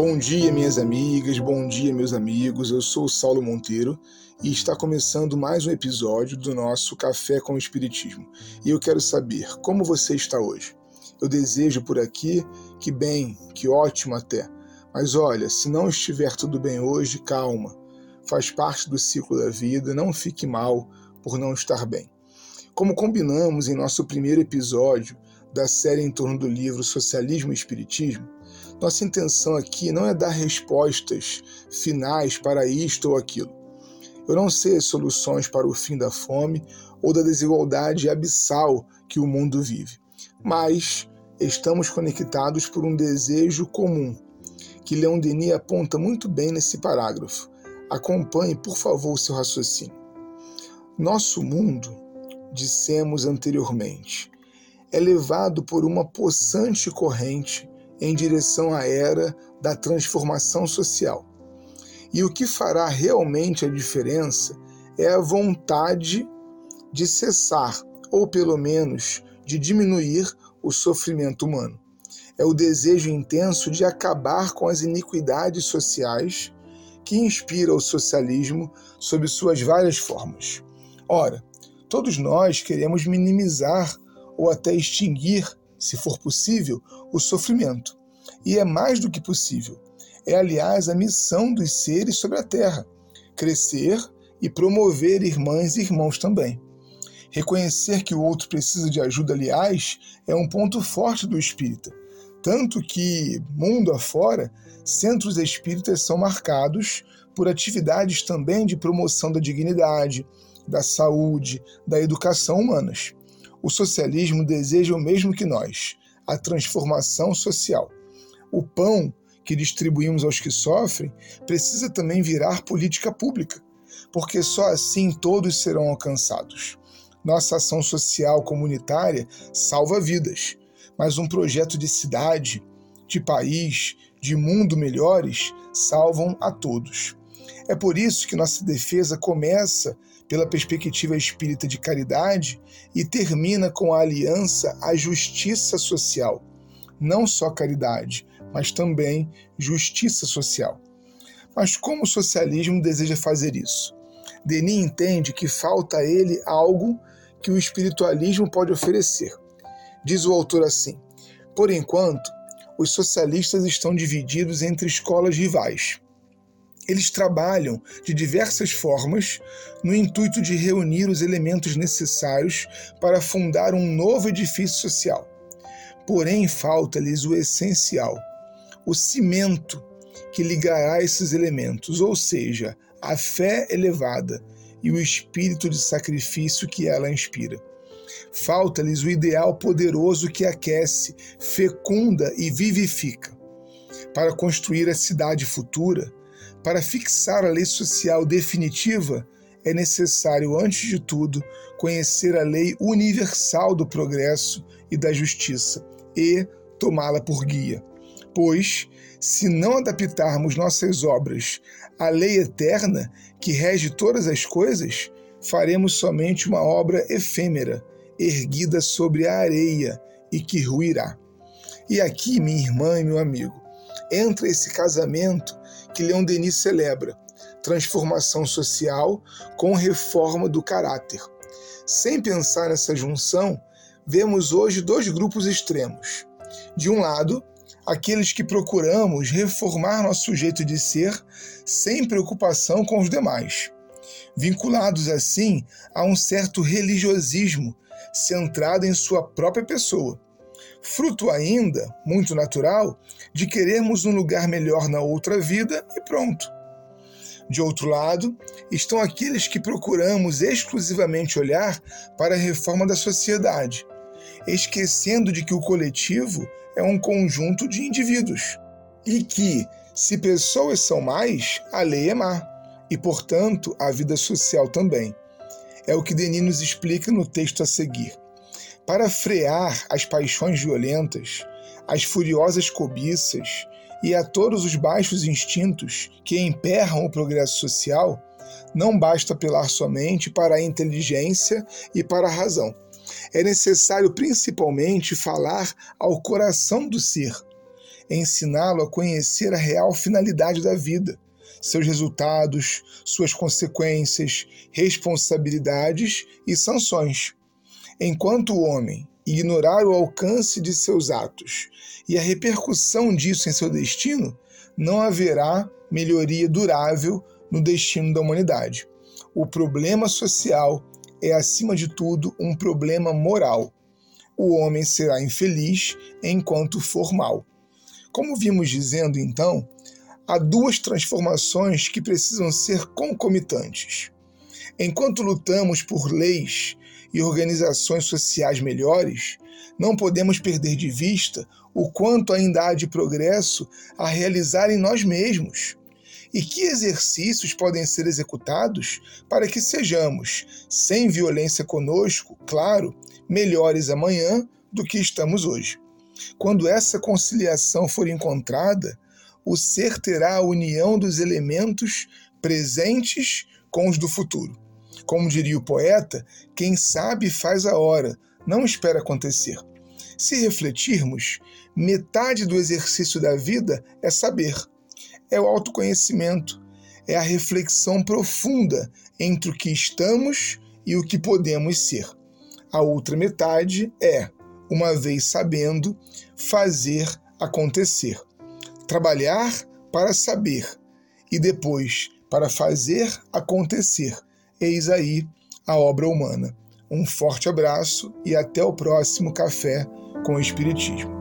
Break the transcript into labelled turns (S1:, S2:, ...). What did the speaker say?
S1: Bom dia, minhas amigas, bom dia, meus amigos. Eu sou o Saulo Monteiro e está começando mais um episódio do nosso Café com o Espiritismo. E eu quero saber como você está hoje. Eu desejo por aqui que bem, que ótimo até. Mas olha, se não estiver tudo bem hoje, calma. Faz parte do ciclo da vida, não fique mal por não estar bem. Como combinamos em nosso primeiro episódio da série em torno do livro Socialismo e Espiritismo, nossa intenção aqui não é dar respostas finais para isto ou aquilo. Eu não sei soluções para o fim da fome ou da desigualdade abissal que o mundo vive, mas estamos conectados por um desejo comum, que Leon Denis aponta muito bem nesse parágrafo. Acompanhe, por favor, o seu raciocínio. Nosso mundo, dissemos anteriormente, é levado por uma possante corrente em direção à era da transformação social. E o que fará realmente a diferença é a vontade de cessar, ou pelo menos de diminuir, o sofrimento humano. É o desejo intenso de acabar com as iniquidades sociais que inspira o socialismo sob suas várias formas. Ora, todos nós queremos minimizar ou até extinguir se for possível, o sofrimento. E é mais do que possível. É, aliás, a missão dos seres sobre a Terra: crescer e promover irmãs e irmãos também. Reconhecer que o outro precisa de ajuda, aliás, é um ponto forte do espírita. Tanto que, mundo afora, centros espíritas são marcados por atividades também de promoção da dignidade, da saúde, da educação humanas. O socialismo deseja o mesmo que nós, a transformação social. O pão que distribuímos aos que sofrem precisa também virar política pública, porque só assim todos serão alcançados. Nossa ação social comunitária salva vidas, mas um projeto de cidade, de país, de mundo melhores salvam a todos. É por isso que nossa defesa começa pela perspectiva espírita de caridade e termina com a aliança à justiça social. Não só caridade, mas também justiça social. Mas como o socialismo deseja fazer isso? Denis entende que falta a ele algo que o espiritualismo pode oferecer. Diz o autor assim: Por enquanto, os socialistas estão divididos entre escolas rivais eles trabalham de diversas formas no intuito de reunir os elementos necessários para fundar um novo edifício social. Porém, falta-lhes o essencial, o cimento que ligará esses elementos, ou seja, a fé elevada e o espírito de sacrifício que ela inspira. Falta-lhes o ideal poderoso que aquece, fecunda e vivifica. Para construir a cidade futura, para fixar a lei social definitiva, é necessário, antes de tudo, conhecer a lei universal do progresso e da justiça e tomá-la por guia. Pois, se não adaptarmos nossas obras à lei eterna que rege todas as coisas, faremos somente uma obra efêmera, erguida sobre a areia e que ruirá. E aqui, minha irmã e meu amigo, entra esse casamento que Leon Denis celebra: transformação social com reforma do caráter. Sem pensar nessa junção, vemos hoje dois grupos extremos. De um lado, aqueles que procuramos reformar nosso jeito de ser sem preocupação com os demais, vinculados assim a um certo religiosismo centrado em sua própria pessoa fruto ainda, muito natural, de querermos um lugar melhor na outra vida e pronto. De outro lado, estão aqueles que procuramos exclusivamente olhar para a reforma da sociedade, esquecendo de que o coletivo é um conjunto de indivíduos e que, se pessoas são mais, a lei é má e, portanto, a vida social também. É o que Denis nos explica no texto a seguir. Para frear as paixões violentas, as furiosas cobiças e a todos os baixos instintos que emperram o progresso social, não basta apelar somente para a inteligência e para a razão. É necessário principalmente falar ao coração do ser. ensiná-lo a conhecer a real finalidade da vida, seus resultados, suas consequências, responsabilidades e sanções. Enquanto o homem ignorar o alcance de seus atos e a repercussão disso em seu destino, não haverá melhoria durável no destino da humanidade. O problema social é, acima de tudo, um problema moral. O homem será infeliz enquanto for mal. Como vimos dizendo, então, há duas transformações que precisam ser concomitantes. Enquanto lutamos por leis e organizações sociais melhores, não podemos perder de vista o quanto ainda há de progresso a realizar em nós mesmos. E que exercícios podem ser executados para que sejamos, sem violência conosco, claro, melhores amanhã do que estamos hoje. Quando essa conciliação for encontrada, o ser terá a união dos elementos presentes com os do futuro. Como diria o poeta, quem sabe faz a hora, não espera acontecer. Se refletirmos, metade do exercício da vida é saber, é o autoconhecimento, é a reflexão profunda entre o que estamos e o que podemos ser. A outra metade é, uma vez sabendo, fazer acontecer. Trabalhar para saber e depois para fazer acontecer. Eis aí a obra humana. Um forte abraço e até o próximo Café com o Espiritismo.